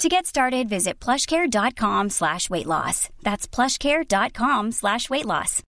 To get started, visit plushcare.com slash weight loss. That's plushcare.com slash weight loss.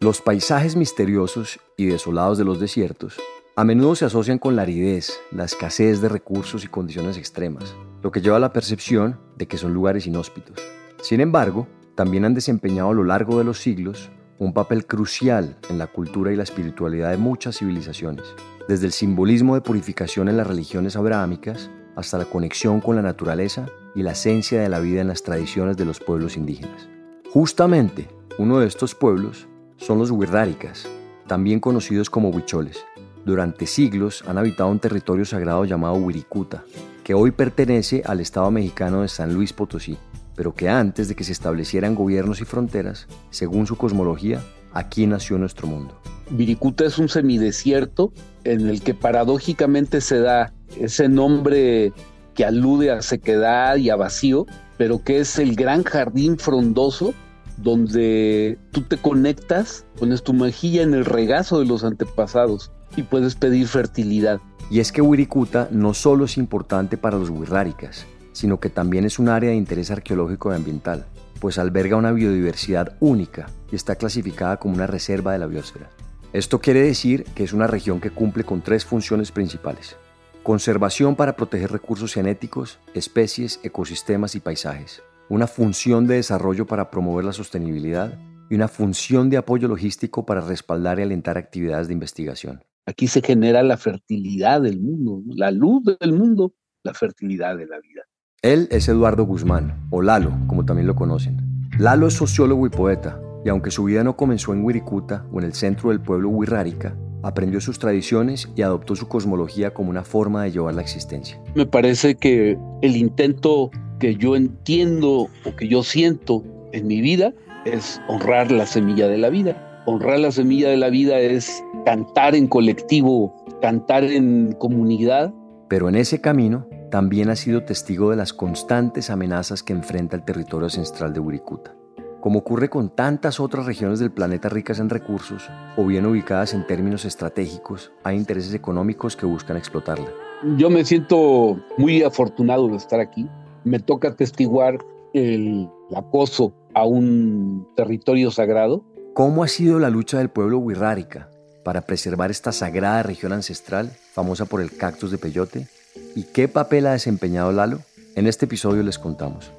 Los paisajes misteriosos y desolados de los desiertos a menudo se asocian con la aridez, la escasez de recursos y condiciones extremas, lo que lleva a la percepción de que son lugares inhóspitos. Sin embargo, también han desempeñado a lo largo de los siglos un papel crucial en la cultura y la espiritualidad de muchas civilizaciones, desde el simbolismo de purificación en las religiones abrahámicas hasta la conexión con la naturaleza y la esencia de la vida en las tradiciones de los pueblos indígenas. Justamente, uno de estos pueblos son los Wirráricas, también conocidos como huicholes. Durante siglos han habitado un territorio sagrado llamado Wirikuta, que hoy pertenece al estado mexicano de San Luis Potosí pero que antes de que se establecieran gobiernos y fronteras, según su cosmología, aquí nació nuestro mundo. Viricuta es un semidesierto en el que paradójicamente se da ese nombre que alude a sequedad y a vacío, pero que es el gran jardín frondoso donde tú te conectas, pones tu mejilla en el regazo de los antepasados y puedes pedir fertilidad. Y es que Wirikuta no solo es importante para los wirráricas, sino que también es un área de interés arqueológico y ambiental, pues alberga una biodiversidad única y está clasificada como una reserva de la biosfera. Esto quiere decir que es una región que cumple con tres funciones principales. Conservación para proteger recursos genéticos, especies, ecosistemas y paisajes. Una función de desarrollo para promover la sostenibilidad y una función de apoyo logístico para respaldar y alentar actividades de investigación. Aquí se genera la fertilidad del mundo, la luz del mundo, la fertilidad de la vida. Él es Eduardo Guzmán, o Lalo, como también lo conocen. Lalo es sociólogo y poeta, y aunque su vida no comenzó en Wirikuta o en el centro del pueblo Wirrárica, aprendió sus tradiciones y adoptó su cosmología como una forma de llevar la existencia. Me parece que el intento que yo entiendo o que yo siento en mi vida es honrar la semilla de la vida. Honrar la semilla de la vida es cantar en colectivo, cantar en comunidad. Pero en ese camino también ha sido testigo de las constantes amenazas que enfrenta el territorio ancestral de Wirikuta. Como ocurre con tantas otras regiones del planeta ricas en recursos o bien ubicadas en términos estratégicos, hay intereses económicos que buscan explotarla. Yo me siento muy afortunado de estar aquí. Me toca testiguar el acoso a un territorio sagrado. ¿Cómo ha sido la lucha del pueblo Wirrárica para preservar esta sagrada región ancestral, famosa por el cactus de peyote, ¿Y qué papel ha desempeñado Lalo? En este episodio les contamos.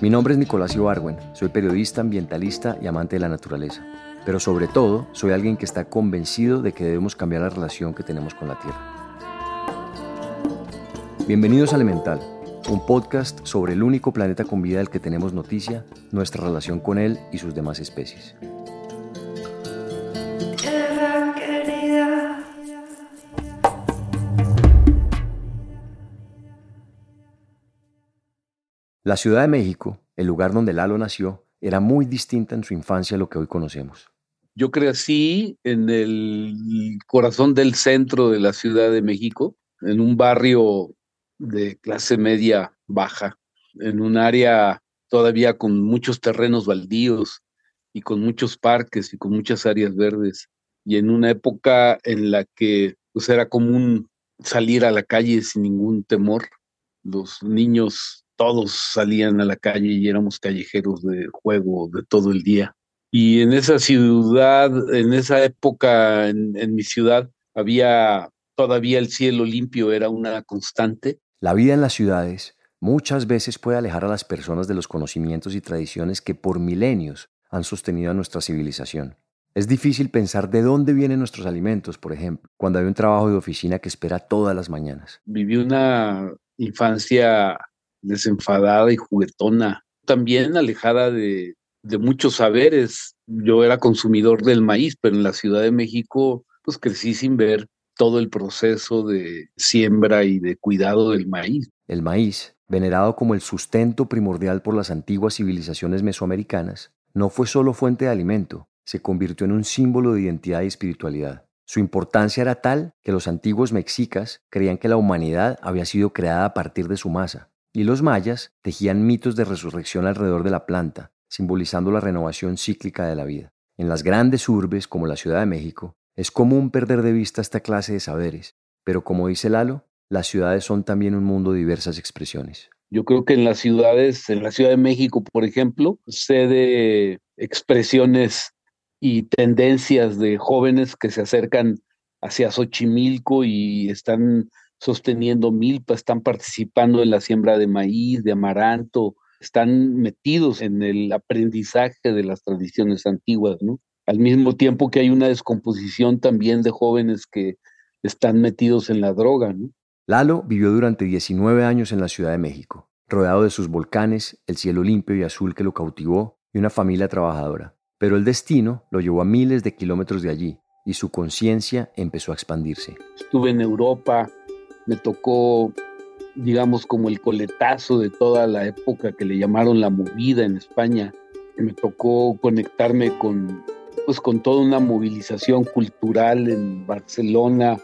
Mi nombre es Nicolás Ibarwen, soy periodista, ambientalista y amante de la naturaleza. pero sobre todo soy alguien que está convencido de que debemos cambiar la relación que tenemos con la Tierra. Bienvenidos a Elemental, un podcast sobre el único planeta con vida del que tenemos noticia, nuestra relación con él y sus demás especies. La Ciudad de México, el lugar donde Lalo nació, era muy distinta en su infancia a lo que hoy conocemos. Yo crecí en el corazón del centro de la Ciudad de México, en un barrio de clase media baja, en un área todavía con muchos terrenos baldíos y con muchos parques y con muchas áreas verdes, y en una época en la que pues, era común salir a la calle sin ningún temor. Los niños todos salían a la calle y éramos callejeros de juego de todo el día. Y en esa ciudad, en esa época, en, mi ciudad, había todavía el cielo limpio, era una constante. La vida en las ciudades muchas veces puede alejar a las personas de los conocimientos y tradiciones que por milenios han sostenido a nuestra civilización. Es difícil pensar de dónde vienen nuestros alimentos, por ejemplo, cuando hay un trabajo de oficina que espera todas las mañanas. Viví una infancia desenfadada y juguetona, también alejada de, muchos saberes. Yo era consumidor del maíz, pero en la Ciudad de México pues crecí sin ver todo el proceso de siembra y de cuidado del maíz. El maíz, venerado como el sustento primordial por las antiguas civilizaciones mesoamericanas, no fue solo fuente de alimento, se convirtió en un símbolo de identidad y espiritualidad. Su importancia era tal que los antiguos mexicas creían que la humanidad había sido creada a partir de su masa, y los mayas tejían mitos de resurrección alrededor de la planta, simbolizando la renovación cíclica de la vida. En las grandes urbes, como la Ciudad de México, es común perder de vista esta clase de saberes, pero como dice Lalo, las ciudades son también un mundo de diversas expresiones. Yo creo que en las ciudades, en la Ciudad de México, por ejemplo, sé de expresiones y tendencias de jóvenes que se acercan hacia Xochimilco y están sosteniendo milpa, están participando en la siembra de maíz, de amaranto, están metidos en el aprendizaje de las tradiciones antiguas, ¿no? Al mismo tiempo que hay una descomposición también de jóvenes que están metidos en la droga, ¿no? Lalo vivió durante 19 años en la Ciudad de México, rodeado de sus volcanes, el cielo limpio y azul que lo cautivó y una familia trabajadora. Pero el destino lo llevó a miles de kilómetros de allí y su conciencia empezó a expandirse. Estuve en Europa, me tocó, digamos, como el coletazo de toda la época que le llamaron la movida en España. Me tocó conectarme con, pues, con toda una movilización cultural en Barcelona,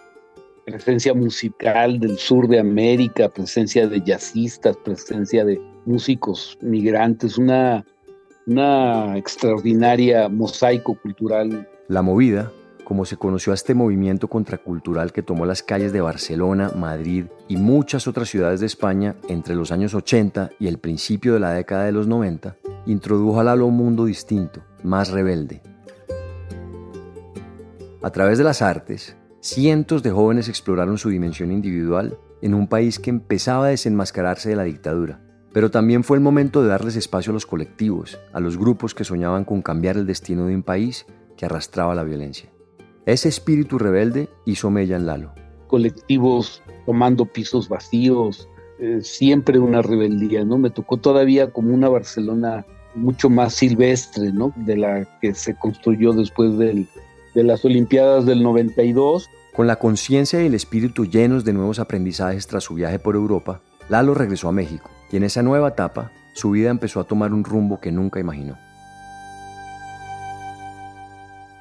presencia musical del sur de América, presencia de jazzistas, presencia de músicos migrantes, una, una extraordinaria mosaico cultural. La movida como se conoció a este movimiento contracultural que tomó las calles de Barcelona, Madrid y muchas otras ciudades de España entre los años 80 y el principio de la década de los 90, introdujo a Lalo un mundo distinto, más rebelde. A través de las artes, cientos de jóvenes exploraron su dimensión individual en un país que empezaba a desenmascararse de la dictadura. Pero también fue el momento de darles espacio a los colectivos, a los grupos que soñaban con cambiar el destino de un país que arrastraba la violencia. Ese espíritu rebelde hizo mella en Lalo. Colectivos tomando pisos vacíos, eh, siempre una rebeldía, ¿no? Me tocó todavía como una Barcelona mucho más silvestre, ¿no? De la que se construyó después de las Olimpiadas del 92. Con la conciencia y el espíritu llenos de nuevos aprendizajes tras su viaje por Europa, Lalo regresó a México y en esa nueva etapa su vida empezó a tomar un rumbo que nunca imaginó.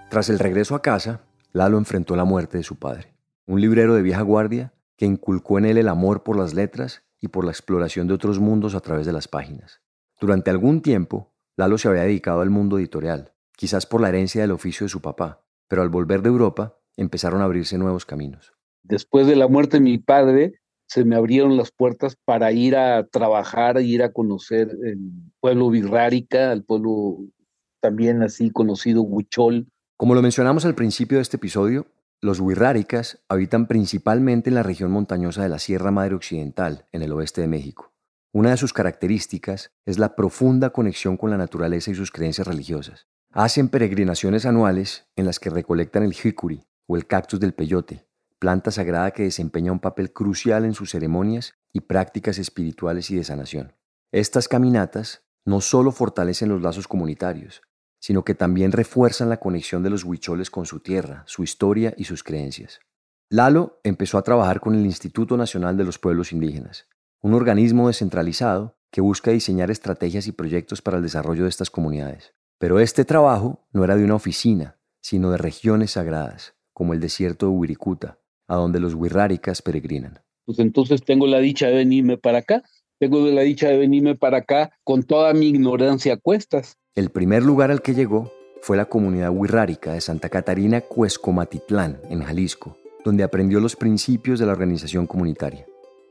Tras el regreso a casa, Lalo enfrentó la muerte de su padre, un librero de vieja guardia que inculcó en él el amor por las letras y por la exploración de otros mundos a través de las páginas. Durante algún tiempo, Lalo se había dedicado al mundo editorial, quizás por la herencia del oficio de su papá, pero al volver de Europa empezaron a abrirse nuevos caminos. Después de la muerte de mi padre, se me abrieron las puertas para ir a trabajar, ir a conocer el pueblo Virrárica, el pueblo también así conocido Huichol, como lo mencionamos al principio de este episodio, los wixárikas habitan principalmente en la región montañosa de la Sierra Madre Occidental, en el oeste de México. Una de sus características es la profunda conexión con la naturaleza y sus creencias religiosas. Hacen peregrinaciones anuales en las que recolectan el jicuri o el cactus del peyote, planta sagrada que desempeña un papel crucial en sus ceremonias y prácticas espirituales y de sanación. Estas caminatas no solo fortalecen los lazos comunitarios, sino que también refuerzan la conexión de los huicholes con su tierra, su historia y sus creencias. Lalo empezó a trabajar con el Instituto Nacional de los Pueblos Indígenas, un organismo descentralizado que busca diseñar estrategias y proyectos para el desarrollo de estas comunidades. Pero este trabajo no era de una oficina, sino de regiones sagradas, como el desierto de Wirikuta, a donde los wirráricas peregrinan. Pues entonces tengo la dicha de venirme para acá, tengo la dicha de venirme para acá con toda mi ignorancia a cuestas. El primer lugar al que llegó fue la comunidad wirrárica de Santa Catarina Cuescomatitlán, en Jalisco, donde aprendió los principios de la organización comunitaria.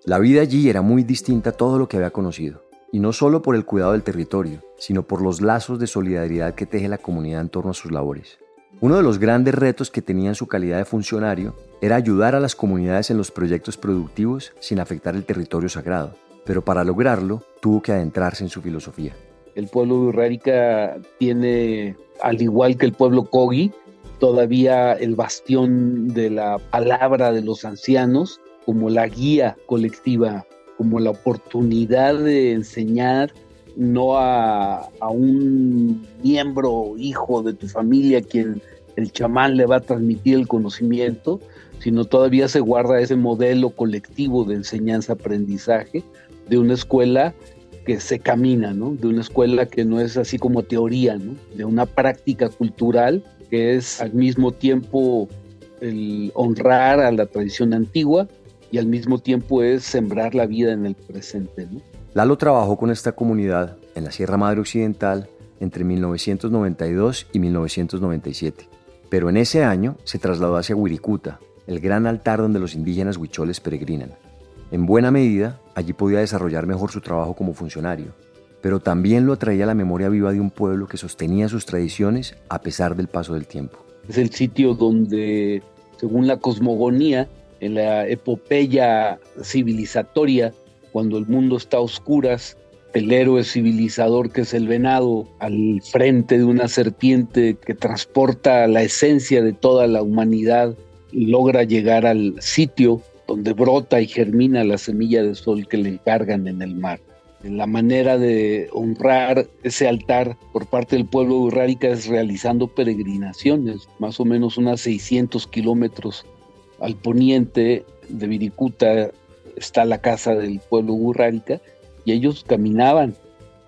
La vida allí era muy distinta a todo lo que había conocido y no solo por el cuidado del territorio, sino por los lazos de solidaridad que teje la comunidad en torno a sus labores. Uno de los grandes retos que tenía en su calidad de funcionario era ayudar a las comunidades en los proyectos productivos sin afectar el territorio sagrado, pero para lograrlo tuvo que adentrarse en su filosofía. El pueblo Urrárica tiene, al igual que el pueblo Kogi, todavía el bastión de la palabra de los ancianos como la guía colectiva como la oportunidad de enseñar no a, un miembro hijo de tu familia quien el chamán le va a transmitir el conocimiento, sino todavía se guarda ese modelo colectivo de enseñanza-aprendizaje de una escuela que se camina, ¿no? de una escuela que no es así como teoría, ¿no? de una práctica cultural que es al mismo tiempo el honrar a la tradición antigua, y al mismo tiempo es sembrar la vida en el presente. Lalo trabajó con esta comunidad en la Sierra Madre Occidental entre 1992 y 1997, pero en ese año se trasladó hacia Wirikuta, el gran altar donde los indígenas huicholes peregrinan. En buena medida, allí podía desarrollar mejor su trabajo como funcionario, pero también lo atraía la memoria viva de un pueblo que sostenía sus tradiciones a pesar del paso del tiempo. Es el sitio donde, según la cosmogonía, en la epopeya civilizatoria, cuando el mundo está a oscuras, el héroe civilizador que es el venado al frente de una serpiente que transporta la esencia de toda la humanidad, logra llegar al sitio donde brota y germina la semilla de sol que le encargan en el mar. La manera de honrar ese altar por parte del pueblo urrárica es realizando peregrinaciones, más o menos unas 600 kilómetros al poniente de Viricuta está la casa del pueblo burrárica y ellos caminaban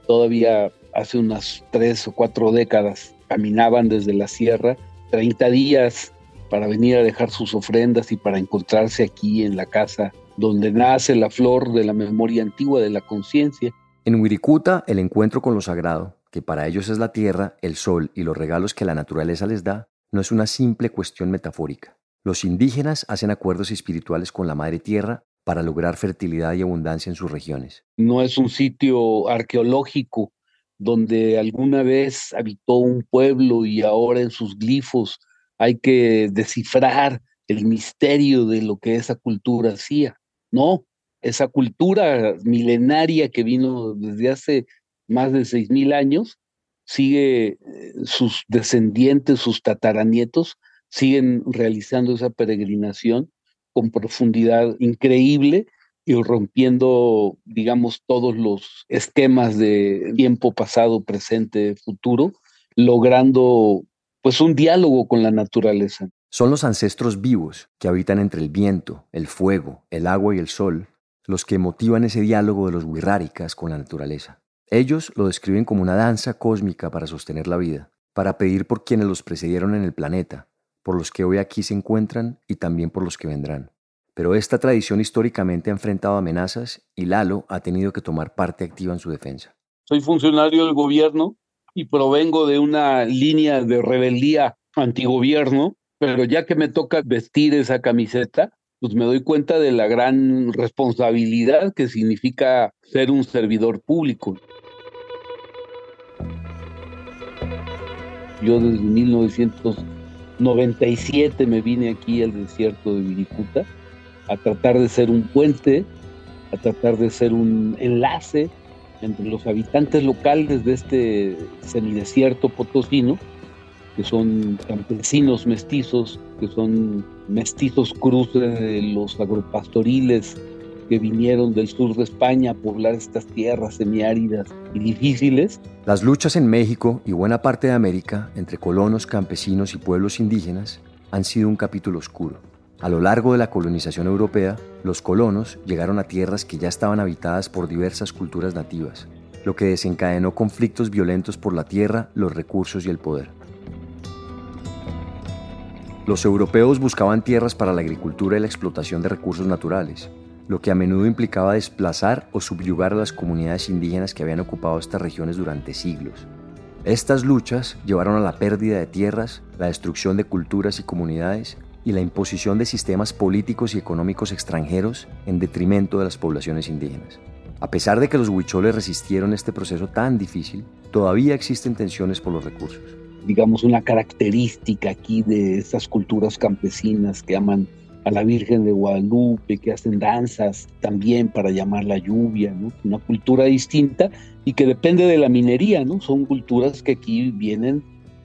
todavía hace unas tres o cuatro décadas, caminaban desde la sierra 30 días para venir a dejar sus ofrendas y para encontrarse aquí en la casa donde nace la flor de la memoria antigua de la conciencia. En Wirikuta, el encuentro con lo sagrado, que para ellos es la tierra, el sol y los regalos que la naturaleza les da, no es una simple cuestión metafórica. Los indígenas hacen acuerdos espirituales con la Madre Tierra para lograr fertilidad y abundancia en sus regiones. No es un sitio arqueológico donde alguna vez habitó un pueblo y ahora en sus glifos hay que descifrar el misterio de lo que esa cultura hacía. No, esa cultura milenaria que vino desde hace más de seis mil años, sigue eh, sus descendientes, sus tataranietos, siguen realizando esa peregrinación con profundidad increíble y rompiendo, digamos, todos los esquemas de tiempo pasado, presente, futuro, logrando pues un diálogo con la naturaleza. Son los ancestros vivos que habitan entre el viento, el fuego, el agua y el sol, los que motivan ese diálogo de los wirráricas con la naturaleza. Ellos lo describen como una danza cósmica para sostener la vida, para pedir por quienes los precedieron en el planeta, por los que hoy aquí se encuentran y también por los que vendrán. Pero esta tradición históricamente ha enfrentado amenazas y Lalo ha tenido que tomar parte activa en su defensa. Soy funcionario del gobierno y provengo de una línea de rebeldía antigobierno, pero ya que me toca vestir esa camiseta, pues me doy cuenta de la gran responsabilidad que significa ser un servidor público. Yo desde 1900 97 me vine aquí al desierto de Viricuta a tratar de ser un puente, a tratar de ser un enlace entre los habitantes locales de este semidesierto potosino que son campesinos mestizos, que son mestizos cruces de los agropastoriles que vinieron del sur de España a poblar estas tierras semiáridas y difíciles. Las luchas en México y buena parte de América entre colonos, campesinos y pueblos indígenas han sido un capítulo oscuro. A lo largo de la colonización europea, los colonos llegaron a tierras que ya estaban habitadas por diversas culturas nativas, lo que desencadenó conflictos violentos por la tierra, los recursos y el poder. Los europeos buscaban tierras para la agricultura y la explotación de recursos naturales, lo que a menudo implicaba desplazar o subyugar a las comunidades indígenas que habían ocupado estas regiones durante siglos. Estas luchas llevaron a la pérdida de tierras, la destrucción de culturas y comunidades y la imposición de sistemas políticos y económicos extranjeros en detrimento de las poblaciones indígenas. A pesar de que los huicholes resistieron este proceso tan difícil, todavía existen tensiones por los recursos. Digamos, una característica aquí de estas culturas campesinas que aman a la Virgen de Guadalupe, que hacen danzas también para llamar la lluvia, ¿no? Una cultura distinta y que depende de la minería, ¿no? Son culturas que aquí vienen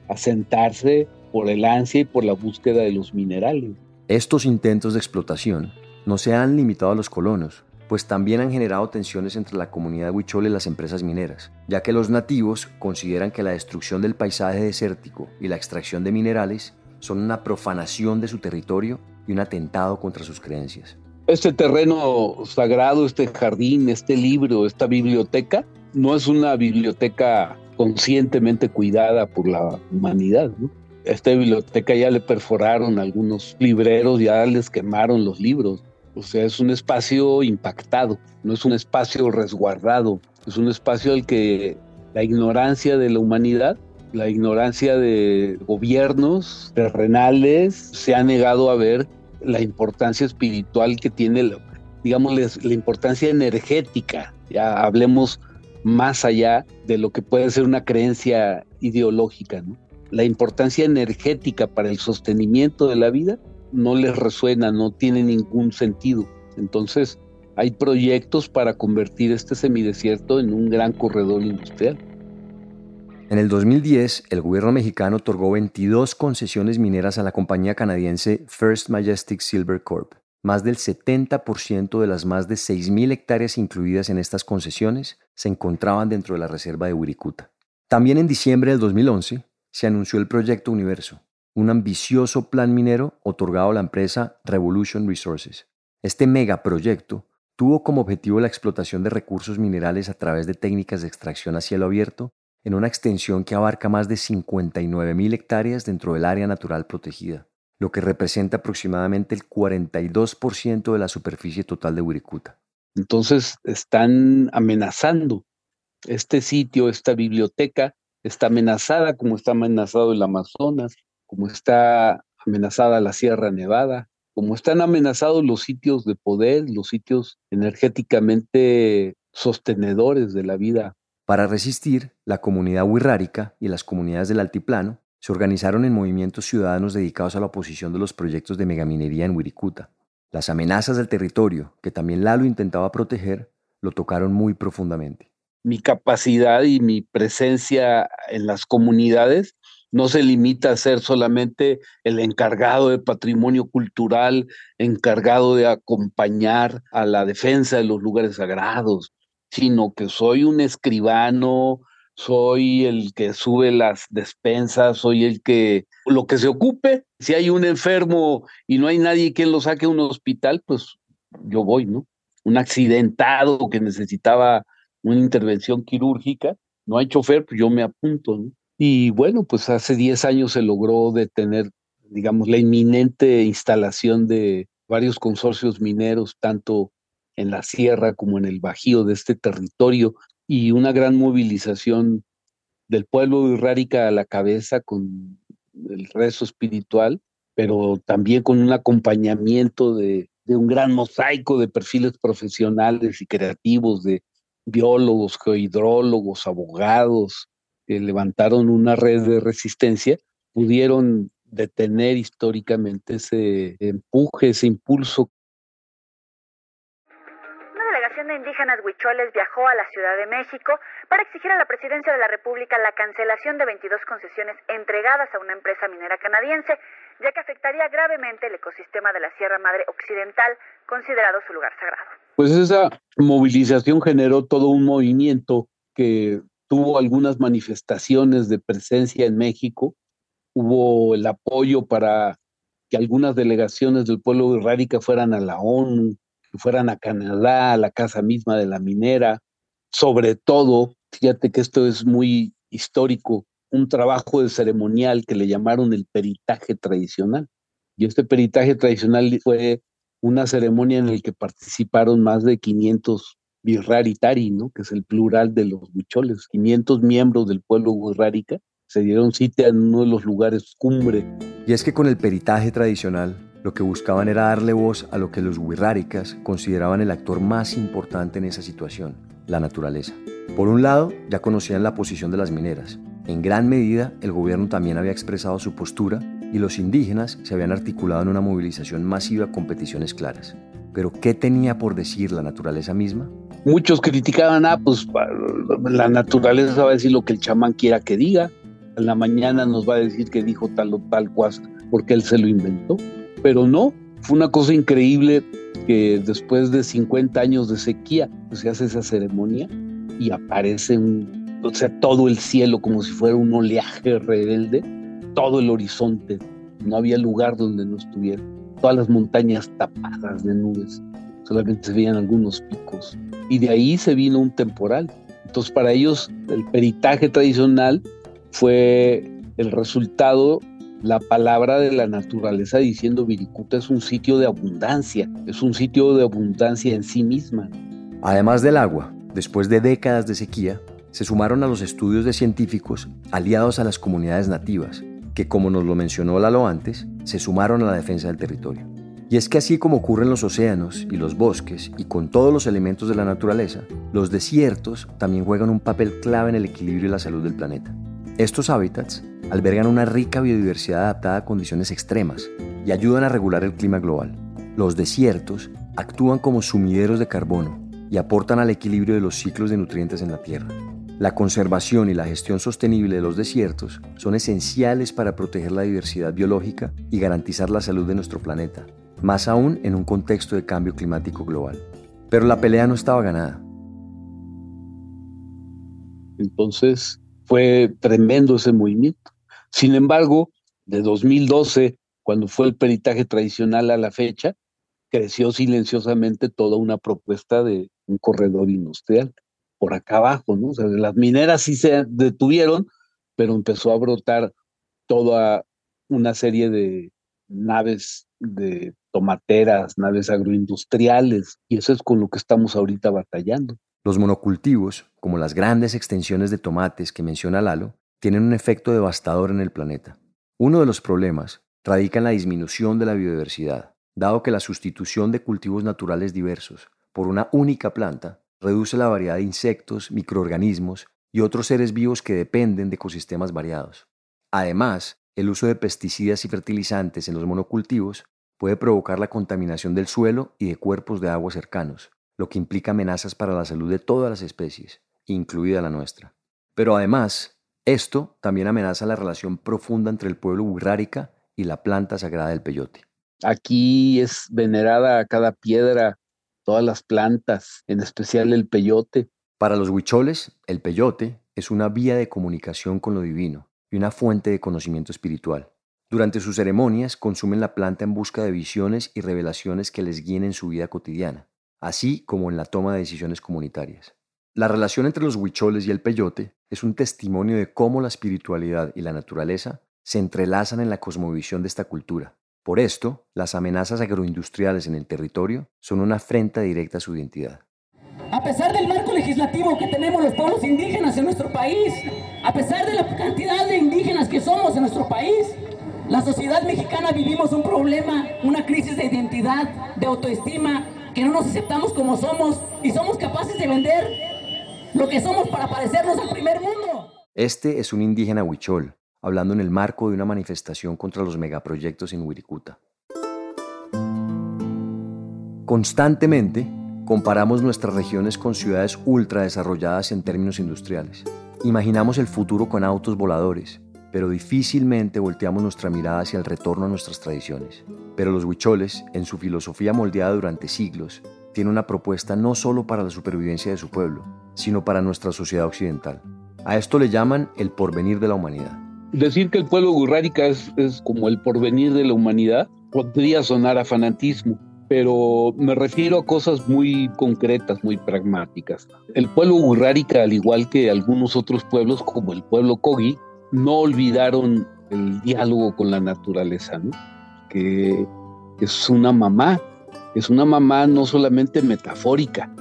a sentarse por el ansia y por la búsqueda de los minerales. Estos intentos de explotación no se han limitado a los colonos, pues también han generado tensiones entre la comunidad huichol y las empresas mineras, ya que los nativos consideran que la destrucción del paisaje desértico y la extracción de minerales son una profanación de su territorio y un atentado contra sus creencias. Este terreno sagrado, este jardín, este libro, esta biblioteca, no es una biblioteca conscientemente cuidada por la humanidad. Esta biblioteca ya le perforaron algunos libreros, ya les quemaron los libros. O sea, es un espacio impactado, no es un espacio resguardado, es un espacio al que la ignorancia de la humanidad la ignorancia de gobiernos terrenales se ha negado a ver la importancia espiritual que tiene, digamos, la importancia energética. Ya hablemos más allá de lo que puede ser una creencia ideológica. La importancia energética para el sostenimiento de la vida no les resuena, no tiene ningún sentido. Entonces, hay proyectos para convertir este semidesierto en un gran corredor industrial. En el 2010, el gobierno mexicano otorgó 22 concesiones mineras a la compañía canadiense First Majestic Silver Corp. Más del 70% de las más de 6.000 hectáreas incluidas en estas concesiones se encontraban dentro de la reserva de Wirikuta. También en diciembre del 2011 se anunció el Proyecto Universo, un ambicioso plan minero otorgado a la empresa Revolution Resources. Este megaproyecto tuvo como objetivo la explotación de recursos minerales a través de técnicas de extracción a cielo abierto en una extensión que abarca más de 59.000 hectáreas dentro del área natural protegida, lo que representa aproximadamente el 42% de la superficie total de Wirikuta. Entonces están amenazando este sitio, esta biblioteca, está amenazada como está amenazado el Amazonas, como está amenazada la Sierra Nevada, como están amenazados los sitios de poder, los sitios energéticamente sostenedores de la vida para resistir, la comunidad wixárika y las comunidades del altiplano se organizaron en movimientos ciudadanos dedicados a la oposición de los proyectos de megaminería en Wirikuta. Las amenazas del territorio, que también Lalo intentaba proteger, lo tocaron muy profundamente. Mi capacidad y mi presencia en las comunidades no se limita a ser solamente el encargado de patrimonio cultural, encargado de acompañar a la defensa de los lugares sagrados, sino que soy un escribano, soy el que sube las despensas, soy el que lo que se ocupe. Si hay un enfermo y no hay nadie quien lo saque a un hospital, pues yo voy, ¿no? Un accidentado que necesitaba una intervención quirúrgica, no hay chofer, pues yo me apunto. Y bueno, pues hace 10 años se logró detener, digamos, la inminente instalación de varios consorcios mineros, tanto en la sierra como en el bajío de este territorio y una gran movilización del pueblo irrárica a la cabeza con el rezo espiritual, pero también con un acompañamiento de, de un gran mosaico de perfiles profesionales y creativos, de biólogos, geohidrólogos, abogados, que levantaron una red de resistencia, pudieron detener históricamente ese empuje, ese impulso. Asociación de Indígenas Huicholes viajó a la Ciudad de México para exigir a la Presidencia de la República la cancelación de 22 concesiones entregadas a una empresa minera canadiense, ya que afectaría gravemente el ecosistema de la Sierra Madre Occidental, considerado su lugar sagrado. Pues esa movilización generó todo un movimiento que tuvo algunas manifestaciones de presencia en México, hubo el apoyo para que algunas delegaciones del pueblo de Rárica fueran a la ONU, que fueran a Canadá, a la casa misma de la minera, sobre todo, fíjate que esto es muy histórico, un trabajo de ceremonial que le llamaron el peritaje tradicional. Y este peritaje tradicional fue una ceremonia en la que participaron más de 500 birraritari, ¿no? que es el plural de los huicholes, 500 miembros del pueblo birrárica, se dieron cita en uno de los lugares cumbre. Y es que con el peritaje tradicional, lo que buscaban era darle voz a lo que los huirráricas consideraban el actor más importante en esa situación, la naturaleza. Por un lado, ya conocían la posición de las mineras. En gran medida, el gobierno también había expresado su postura y los indígenas se habían articulado en una movilización masiva con peticiones claras. Pero, ¿qué tenía por decir la naturaleza misma? Muchos criticaban, ah, pues la naturaleza va a decir lo que el chamán quiera que diga. En la mañana nos va a decir que dijo tal o tal cosa porque él se lo inventó. Pero no, fue una cosa increíble que después de 50 años de sequía pues, se hace esa ceremonia y aparece un, o sea, todo el cielo como si fuera un oleaje rebelde, todo el horizonte. No había lugar donde no estuviera. Todas las montañas tapadas de nubes. Solamente se veían algunos picos. Y de ahí se vino un temporal. Entonces para ellos el peritaje tradicional fue el resultado, la palabra de la naturaleza diciendo Viricuta es un sitio de abundancia, es un sitio de abundancia en sí misma. Además del agua, después de décadas de sequía, se sumaron a los estudios de científicos aliados a las comunidades nativas, que como nos lo mencionó Lalo antes, se sumaron a la defensa del territorio. Y es que así como ocurre en los océanos y los bosques y con todos los elementos de la naturaleza, los desiertos también juegan un papel clave en el equilibrio y la salud del planeta. Estos hábitats albergan una rica biodiversidad adaptada a condiciones extremas y ayudan a regular el clima global. Los desiertos actúan como sumideros de carbono y aportan al equilibrio de los ciclos de nutrientes en la Tierra. La conservación y la gestión sostenible de los desiertos son esenciales para proteger la diversidad biológica y garantizar la salud de nuestro planeta, más aún en un contexto de cambio climático global. Pero la pelea no estaba ganada. Entonces, fue tremendo ese movimiento. Sin embargo, de 2012, cuando fue el peritaje tradicional a la fecha, creció silenciosamente toda una propuesta de un corredor industrial por acá abajo, ¿no? O sea, las mineras sí se detuvieron, pero empezó a brotar toda una serie de naves de tomateras, naves agroindustriales, y eso es con lo que estamos ahorita batallando. Los monocultivos, como las grandes extensiones de tomates que menciona Lalo, tienen un efecto devastador en el planeta. Uno de los problemas radica en la disminución de la biodiversidad, dado que la sustitución de cultivos naturales diversos por una única planta reduce la variedad de insectos, microorganismos y otros seres vivos que dependen de ecosistemas variados. Además, el uso de pesticidas y fertilizantes en los monocultivos puede provocar la contaminación del suelo y de cuerpos de agua cercanos, lo que implica amenazas para la salud de todas las especies, incluida la nuestra. Pero además, esto también amenaza la relación profunda entre el pueblo burrárica y la planta sagrada del peyote. Aquí es venerada cada piedra, todas las plantas, en especial el peyote. Para los huicholes, el peyote es una vía de comunicación con lo divino y una fuente de conocimiento espiritual. Durante sus ceremonias consumen la planta en busca de visiones y revelaciones que les guíen en su vida cotidiana así como en la toma de decisiones comunitarias. La relación entre los huicholes y el peyote es un testimonio de cómo la espiritualidad y la naturaleza se entrelazan en la cosmovisión de esta cultura. Por esto, las amenazas agroindustriales en el territorio son una afrenta directa a su identidad. A pesar del marco legislativo que tenemos los pueblos indígenas en nuestro país, a pesar de la cantidad de indígenas que somos en nuestro país, la sociedad mexicana vivimos un problema, una crisis de identidad, de autoestima que no nos aceptamos como somos y somos capaces de vender lo que somos para parecernos al primer mundo. Este es un indígena huichol, hablando en el marco de una manifestación contra los megaproyectos en Wirikuta. Constantemente, comparamos nuestras regiones con ciudades ultra desarrolladas en términos industriales. Imaginamos el futuro con autos voladores, pero difícilmente volteamos nuestra mirada hacia el retorno a nuestras tradiciones. Pero los huicholes, en su filosofía moldeada durante siglos, tienen una propuesta no solo para la supervivencia de su pueblo, sino para nuestra sociedad occidental. A esto le llaman el porvenir de la humanidad. Decir que el pueblo gurrárica es, es como el porvenir de la humanidad podría sonar a fanatismo, pero me refiero a cosas muy concretas, muy pragmáticas. El pueblo gurrárica, al igual que algunos otros pueblos como el pueblo Kogi, no olvidaron el diálogo con la naturaleza, ¿no? que es una mamá, es una mamá no solamente metafórica,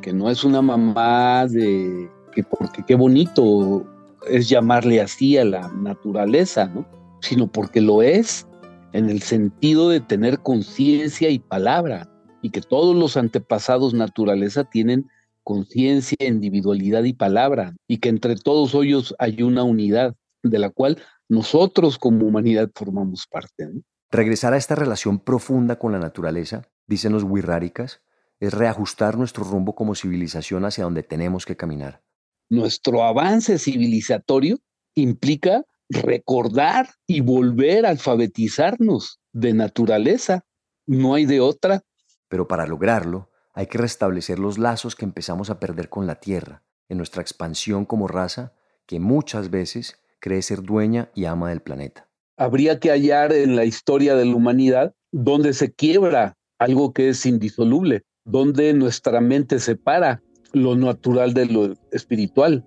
que no es una mamá de que porque qué bonito es llamarle así a la naturaleza, ¿no? sino porque lo es en el sentido de tener conciencia y palabra, y que todos los antepasados naturaleza tienen conciencia, individualidad y palabra, y que entre todos ellos hay una unidad de la cual nosotros como humanidad formamos parte. Regresar a esta relación profunda con la naturaleza, dicen los wixárikas, es reajustar nuestro rumbo como civilización hacia donde tenemos que caminar. Nuestro avance civilizatorio implica recordar y volver a alfabetizarnos de naturaleza. No hay de otra. Pero para lograrlo, hay que restablecer los lazos que empezamos a perder con la Tierra, en nuestra expansión como raza, que muchas veces cree ser dueña y ama del planeta. Habría que hallar en la historia de la humanidad donde se quiebra algo que es indisoluble, donde nuestra mente separa lo natural de lo espiritual.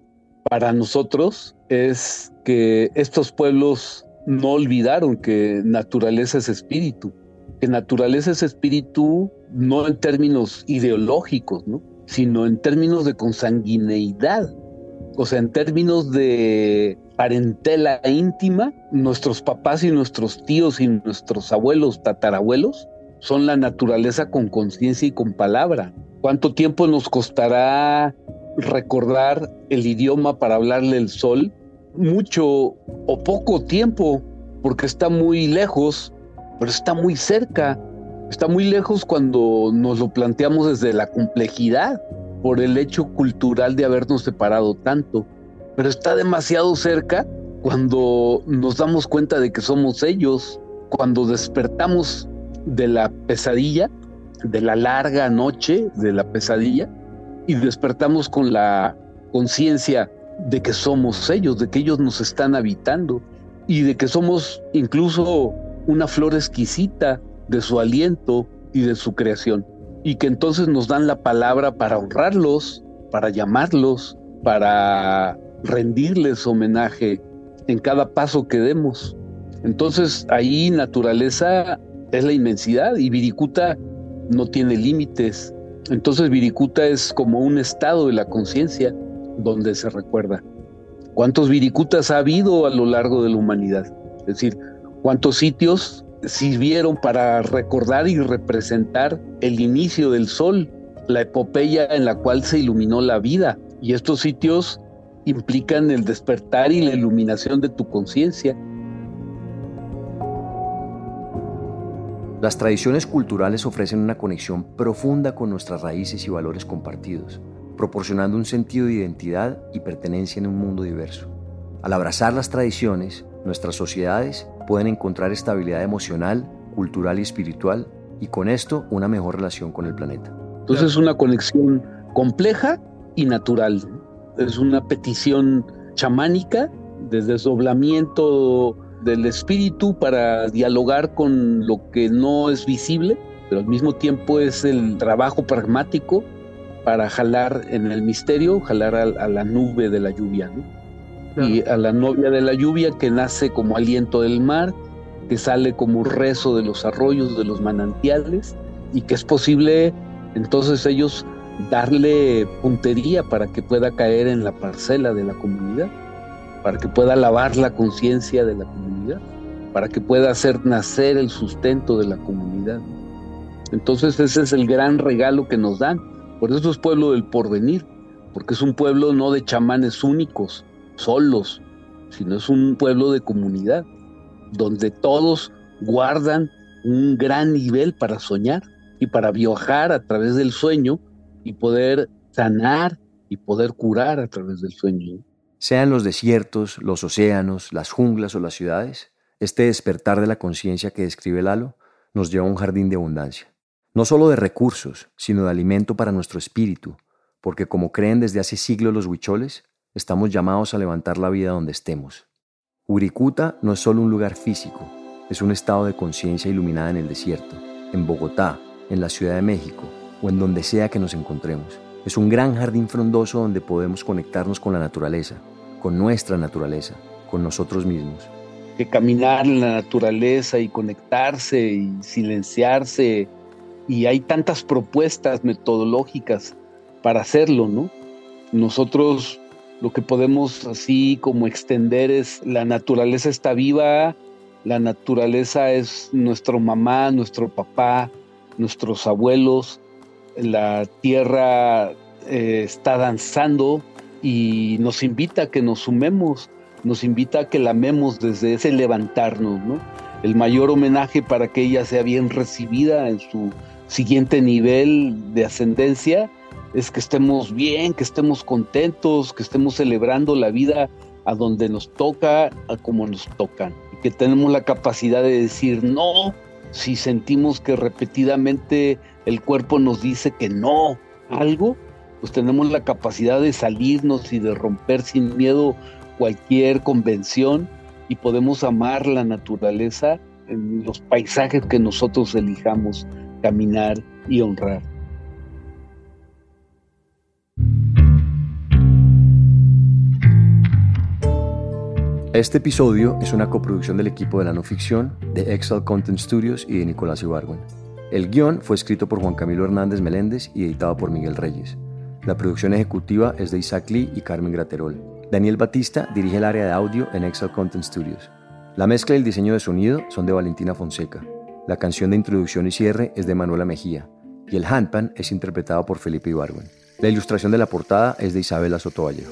Para nosotros es que estos pueblos no olvidaron que naturaleza es espíritu, que naturaleza es espíritu no en términos ideológicos, ¿no? sino en términos de consanguineidad, o sea, en términos de parentela íntima, nuestros papás y nuestros tíos y nuestros abuelos, tatarabuelos, son la naturaleza con conciencia y con palabra. ¿Cuánto tiempo nos costará recordar el idioma para hablarle el sol? Mucho o poco tiempo, porque está muy lejos, pero está muy cerca. Está muy lejos cuando nos lo planteamos desde la complejidad, por el hecho cultural de habernos separado tanto. Pero está demasiado cerca cuando nos damos cuenta de que somos ellos, cuando despertamos de la pesadilla, de la larga noche de la pesadilla, y despertamos con la conciencia de que somos ellos, de que ellos nos están habitando, y de que somos incluso una flor exquisita de su aliento y de su creación, y que entonces nos dan la palabra para honrarlos, para llamarlos, para rendirles homenaje en cada paso que demos. Entonces ahí naturaleza es la inmensidad y Viricuta no tiene límites. Entonces Viricuta es como un estado de la conciencia donde se recuerda. ¿Cuántos Viricutas ha habido a lo largo de la humanidad? Es decir, ¿cuántos sitios sirvieron para recordar y representar el inicio del sol, la epopeya en la cual se iluminó la vida? Y estos sitios implican el despertar y la iluminación de tu conciencia Las tradiciones culturales ofrecen una conexión profunda con nuestras raíces y valores compartidos, proporcionando un sentido de identidad y pertenencia en un mundo diverso. Al abrazar las tradiciones, nuestras sociedades pueden encontrar estabilidad emocional, cultural y espiritual y con esto una mejor relación con el planeta. Entonces es una conexión compleja y natural. Es una petición chamánica de desdoblamiento del espíritu para dialogar con lo que no es visible, pero al mismo tiempo es el trabajo pragmático para jalar en el misterio, jalar a, la nube de la lluvia, Y a la novia de la lluvia que nace como aliento del mar, que sale como rezo de los arroyos, de los manantiales, y que es posible entonces ellos darle puntería para que pueda caer en la parcela de la comunidad para que pueda lavar la conciencia de la comunidad, para que pueda hacer nacer el sustento de la comunidad. Entonces ese es el gran regalo que nos dan. Por eso es pueblo del porvenir, porque es un pueblo no de chamanes únicos, solos, sino es un pueblo de comunidad, donde todos guardan un gran nivel para soñar, y para viajar a través del sueño y poder sanar y poder curar a través del sueño. Sean los desiertos, los océanos, las junglas o las ciudades, este despertar de la conciencia que describe Lalo nos lleva a un jardín de abundancia. No solo de recursos, sino de alimento para nuestro espíritu, porque como creen desde hace siglos los huicholes, estamos llamados a levantar la vida donde estemos. Uricuta no es solo un lugar físico, es un estado de conciencia iluminada en el desierto, en Bogotá, en la Ciudad de México o en donde sea que nos encontremos. Es un gran jardín frondoso donde podemos conectarnos con la naturaleza, con nuestra naturaleza, con nosotros mismos. Que caminar en la naturaleza y conectarse y silenciarse. Y hay tantas propuestas metodológicas para hacerlo, ¿no? Nosotros lo que podemos así como extender es la naturaleza está viva, la naturaleza es nuestro mamá, nuestro papá, nuestros abuelos, la tierra eh, está danzando y nos invita a que nos sumemos, nos invita a que la amemos desde ese levantarnos, ¿no? El mayor homenaje para que ella sea bien recibida en su siguiente nivel de ascendencia es que estemos bien, que estemos contentos, que estemos celebrando la vida a donde nos toca, a como nos tocan. Y que tenemos la capacidad de decir no si sentimos que repetidamente el cuerpo nos dice que no algo, pues tenemos la capacidad de salirnos y de romper sin miedo cualquier convención y podemos amar la naturaleza en los paisajes que nosotros elijamos caminar y honrar. Este episodio es una coproducción del equipo de la no ficción, de Excel Content Studios y de Nicolás Ibargüen. El guion fue escrito por Juan Camilo Hernández Meléndez y editado por Miguel Reyes. La producción ejecutiva es de Isaac Lee y Carmen Graterol. Daniel Batista dirige el área de audio en Excel Content Studios. La mezcla y el diseño de sonido son de Valentina Fonseca. La canción de introducción y cierre es de Manuela Mejía. Y el handpan es interpretado por Felipe Ibargüen. La ilustración de la portada es de Isabela Sotovallejo.